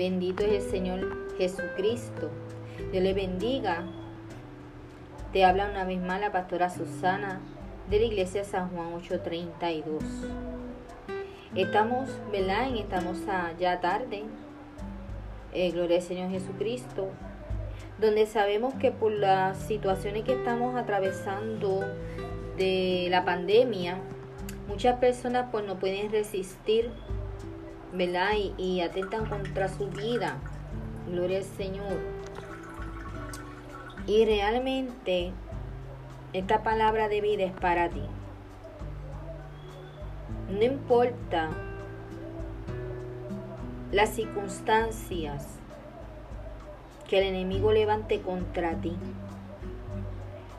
Bendito es el Señor Jesucristo. Dios le bendiga. Te habla una vez más la pastora Susana de la iglesia San Juan 832. Estamos, ¿verdad? Estamos ya tarde. Eh, gloria al Señor Jesucristo. Donde sabemos que por las situaciones que estamos atravesando de la pandemia, muchas personas pues no pueden resistir ¿verdad? Y, atentan contra su vida. Gloria al Señor. Y realmente esta palabra de vida es para ti. No importa las circunstancias que el enemigo levante contra ti.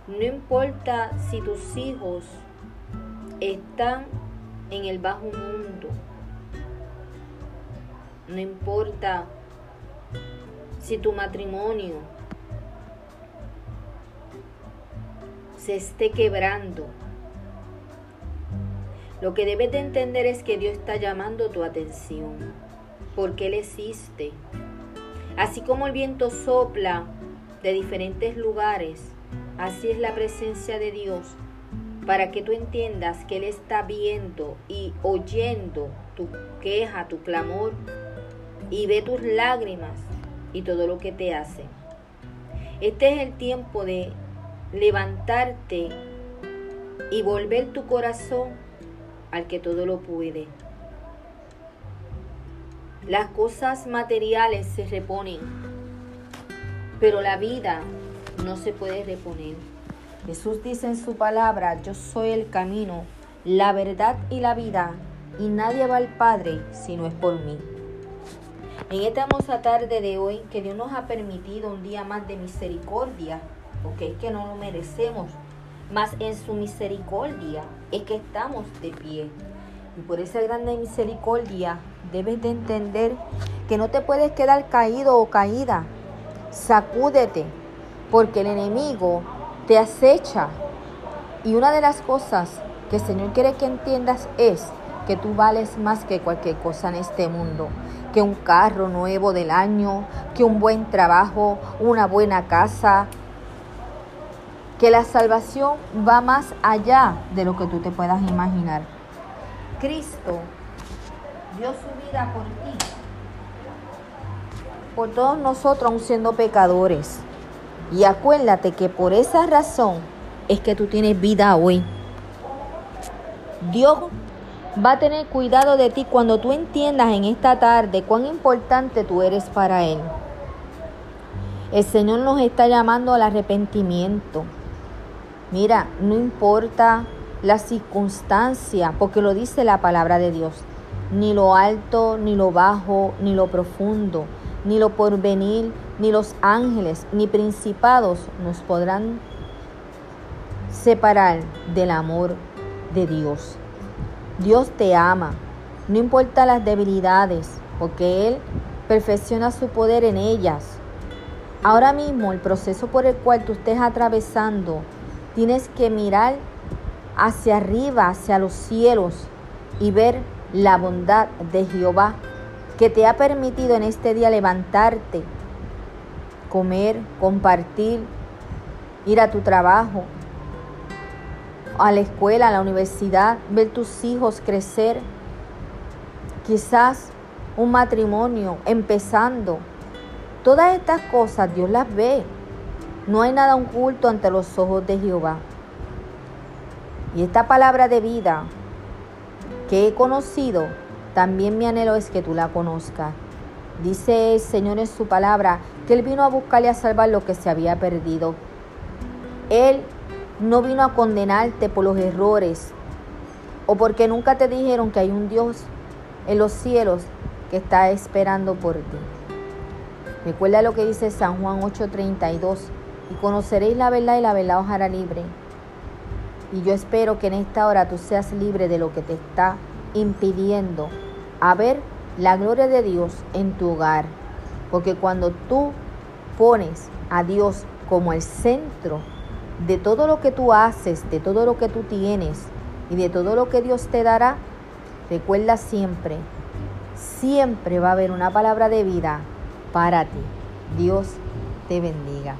No importa si tus hijos están en el bajo mundo no importa si tu matrimonio se esté quebrando. Lo que debes de entender es que Dios está llamando tu atención, porque Él existe. Así como el viento sopla de diferentes lugares, así es la presencia de Dios para que tú entiendas que Él está viendo y oyendo tu queja, tu clamor, y ve tus lágrimas y todo lo que te hace. Este es el tiempo de levantarte y volver tu corazón al que todo lo puede. Las cosas materiales se reponen, pero la vida no se puede reponer. Jesús dice en su palabra, yo soy el camino, la verdad y la vida, y nadie va al Padre si no es por mí. En esta hermosa tarde de hoy, que Dios nos ha permitido un día más de misericordia, porque es que no lo merecemos, más en su misericordia es que estamos de pie. Y por esa grande misericordia debes de entender que no te puedes quedar caído o caída. Sacúdete, porque el enemigo te acecha. Y una de las cosas que el Señor quiere que entiendas es que tú vales más que cualquier cosa en este mundo que un carro nuevo del año, que un buen trabajo, una buena casa, que la salvación va más allá de lo que tú te puedas imaginar. Cristo dio su vida por ti, por todos nosotros aun siendo pecadores. Y acuérdate que por esa razón es que tú tienes vida hoy. Dios va a tener cuidado de ti cuando tú entiendas en esta tarde cuán importante tú eres para Él. El Señor nos está llamando al arrepentimiento. Mira, no importa la circunstancia, porque lo dice la palabra de Dios. Ni lo alto, ni lo bajo, ni lo profundo, ni lo porvenir, ni los ángeles, ni principados nos podrán separar del amor de Dios. Dios te ama, no importa las debilidades, porque Él perfecciona su poder en ellas. Ahora mismo el proceso por el cual tú estés atravesando, tienes que mirar hacia arriba, hacia los cielos y ver la bondad de Jehová que te ha permitido en este día levantarte, comer, compartir, ir a tu trabajo, a la escuela, a la universidad, ver tus hijos crecer, quizás un matrimonio empezando. Todas estas cosas Dios las ve. No hay nada oculto ante los ojos de Jehová. Y esta palabra de vida que he conocido, también mi anhelo es que tú la conozcas. Dice el Señor en su palabra que Él vino a buscar y a salvar lo que se había perdido. Él no vino a condenarte por los errores o porque nunca te dijeron que hay un Dios en los cielos que está esperando por ti. Recuerda lo que dice San Juan 8:32, y conoceréis la verdad y la verdad os hará libre. Y yo espero que en esta hora tú seas libre de lo que te está impidiendo a ver la gloria de Dios en tu hogar. Porque cuando tú pones a Dios como el centro de todo lo que tú haces, de todo lo que tú tienes y de todo lo que Dios te dará, recuerda siempre, siempre va a haber una palabra de vida para ti. Dios te bendiga.